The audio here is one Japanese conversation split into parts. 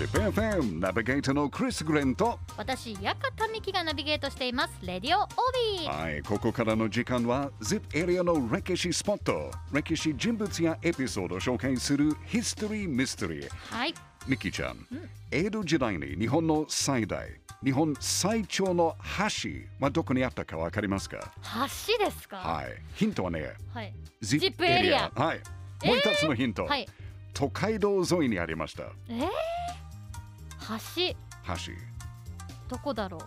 ZIPFM ナビゲーターのクリス・グレンと私、館美希がナビゲートしています。レディオオービー。はい、ここからの時間は ZIP エリアの歴史スポット。歴史人物やエピソードを紹介するヒストリー・ミステリーはい。ミキちゃん、江戸時代に日本の最大日本最長の橋はどこにあったかわかりますか？橋ですか？はい。ヒントはねはい。ZIP プエリアはい。もう一つのヒント、はい。都会道沿いにありました。えー、橋、橋。どこだろう。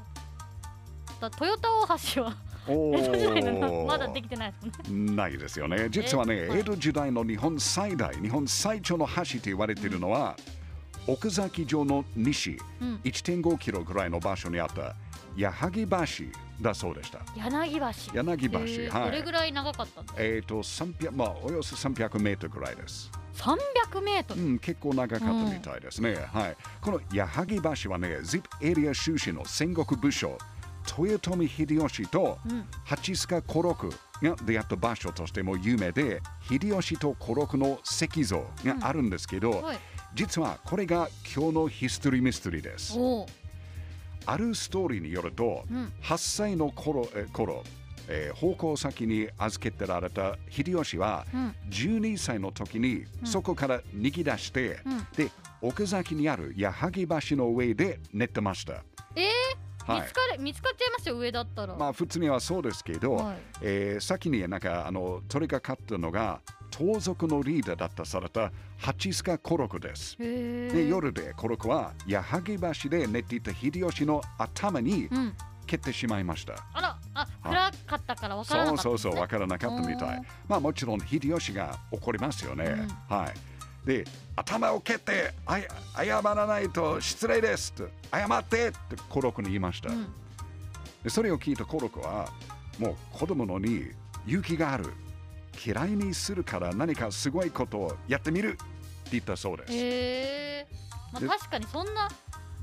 だ豊田大橋は。お江戸時代のーまだできてないですもんね。ないですよね。実はね、江戸時代の日本最大、日本最長の橋と言われているのは、奥崎城の西、うん。1.5キロぐらいの場所にあった矢作橋だそうでした。柳橋。柳橋えーはい。どれぐらい長かったんだえっ、と、300、まあ、およそ300メートルぐらいです。300メートル。うん、結構長かったみたいですね。はい。この矢作橋はね、ZIP エリア出身の戦国武将、豊臣秀吉とうん。八須賀五六が出会った場所としても有名で秀吉と五六の石像があるんですけど、はい。実はこれが今日のヒストリーミステリーです。あるストーリーによると、うん8歳の頃え頃、えー奉公先に預けてられた秀吉は、うん。12歳の時にそこから逃げ出して、うんで奥崎にある矢作橋の上で寝てましたえー、はい見つかれ見つかっちゃいますよ上だったら。まあ普通にはそうですけど、はいえー先になんかあの取り掛かったのが盗賊のリーダーだったされた八須賀五六です。で夜で五六は矢作橋で寝ていた秀吉の頭にうん。蹴ってしまいました。あら、あ、暗かったから分からなかったね。そうそうそう分からなかったみたい。まあもちろん秀吉が怒りますよね。はい。で頭を蹴ってあや謝らないと失礼ですと謝ってって五六に言いました。うん。でそれを聞いたコロコはもう子供のに勇気がある嫌いにするから何かすごいことをやってみるって言ったそうです、へえ。まあで確かにそんな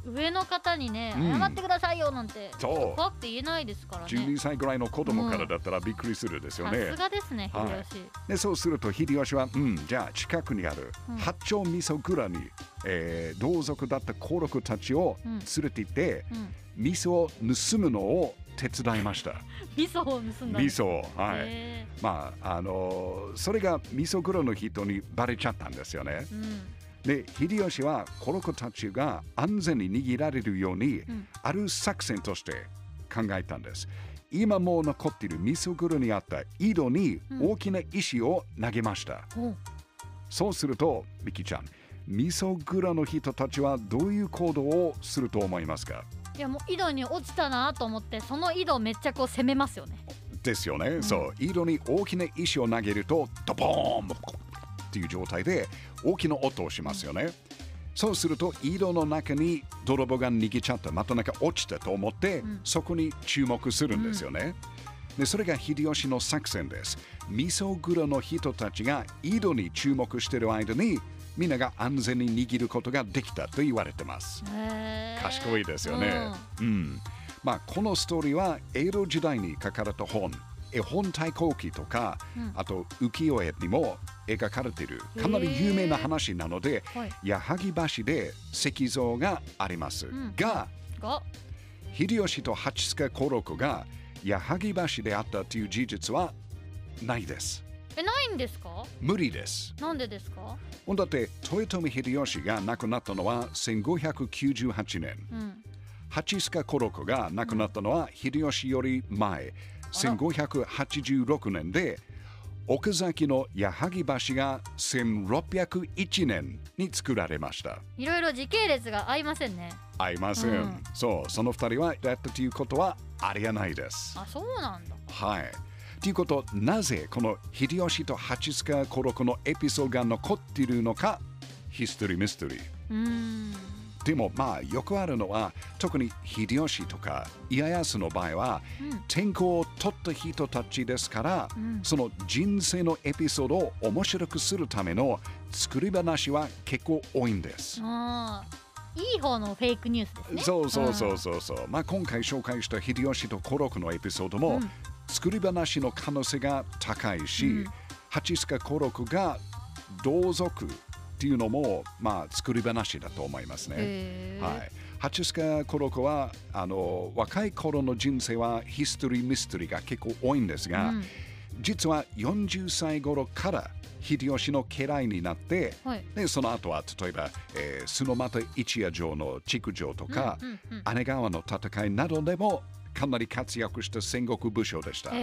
上の方にね、うん謝ってくださいよなんて、そう怖くて言えないですからね。12歳ぐらいの子供からだったらびっくりするですよさねす、がですね、はい秀吉。でそうすると秀吉はうんじゃあ近くにあるうん八丁味噌蔵に、えー同族だった皇族たちをうん連れて行って、うん。味噌を盗むのを手伝いました 味噌を盗んだん味です。噌をはい、へまああのーそれが味噌蔵の人にバレちゃったんですよねーうん。で秀吉はこの子たちが安全に逃げられるように、ん。ある作戦として考えたんです。今もう残っている味噌蔵にあった井戸に大きな石を投げました、おそうするとミキちゃん味噌蔵の人たちはどういう行動をすると思いますか？いやもう井戸に落ちたなと思ってその井戸をめっちゃこう攻めますよね。ですよね、そう。井戸に大きな石を投げるとドボーンっていう状態で大きな音をしますよね、そうすると井戸の中に泥棒が逃げちゃったまたなんか落ちたと思って、ん。そこに注目するんですよね、でそれが秀吉の作戦です。味噌蔵の人たちが井戸に注目している間にみんなが安全に握ることができたと言われてます。賢いですよね。うん。まあこのストーリーは江戸時代に書かれた本、絵本対抗記とか、うんあと浮世絵にも描かれているかなり有名な話なので、はい矢作橋で石像があります。んが、が？秀吉と八須賀五六が矢作橋であったという事実はないです。えないんですか？無理です。なんでですか？だって豊臣秀吉が亡くなったのは1598年。うん。八須賀五六が亡くなったのは秀吉より前1586年で奥崎の矢作橋が1601年に作られましたいろいろ時系列が合いませんね。合いません、うんそうその二人はやったということはありえないですあそうなんだ。はいということなぜこの秀吉と八須賀五六のエピソードが残っているのかヒストリーミステリーうーん。でもまあよくあるのは特に秀吉とか家康の場合は、うん天候を取った人たちですから、んその人生のエピソードを面白くするための作り話は結構多いんです。いい方のフェイクニュースですね。そうそうそうそうそう。まあ今回紹介した秀吉と五六のエピソードも、うん作り話の可能性が高いし、うん八須賀五六が同族っていうのも、まあ、作り話だと思いますね。はい。ハチスカ・コロコはあの若い頃の人生はヒストリー・ミステリーが結構多いんですが、うん実は40歳頃から秀吉の家来になって、はいでその後は例えば、えー、須俣一夜城の築城とか、うんうんうん姉川の戦いなどでもかなり活躍した戦国武将でした。はい、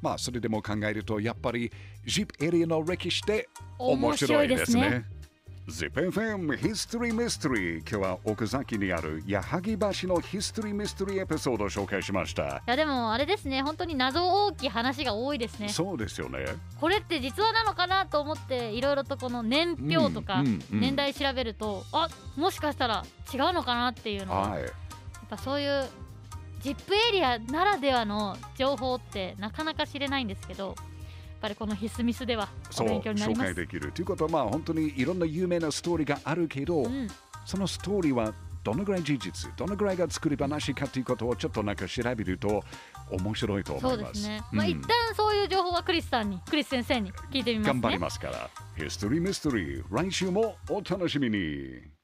まあそれでも考えるとやっぱり ZIP エリアの歴史って面面白白いですねね。ZIPFM History Mystery 今日は奥崎にある矢作橋のヒストリーミステリーエピソードを紹介しました。いやでもあれですね本当に謎大きい話が多いですねそうですよね。これって実話なのかなと思っていろいろとこの年表とかうんうんうん年代調べると、あもしかしたら違うのかなっていうのは、はい。やっぱそういうジップエリアならではの情報ってなかなか知れないんですけどやっぱりこのヒスミスではお勉強になり紹ます。介できるということはまあ本当にいろんな有名なストーリーがあるけど、うん、そのストーリーはどのぐらい事実どのぐらいが作り話かということをちょっとなんか調べると面白いと思います。そうですね。まあ、うん一旦そういう情報はクリスさんにクリス先生に聞いてみますね。頑張りますから。ヒストリーミステリー来週もお楽しみに。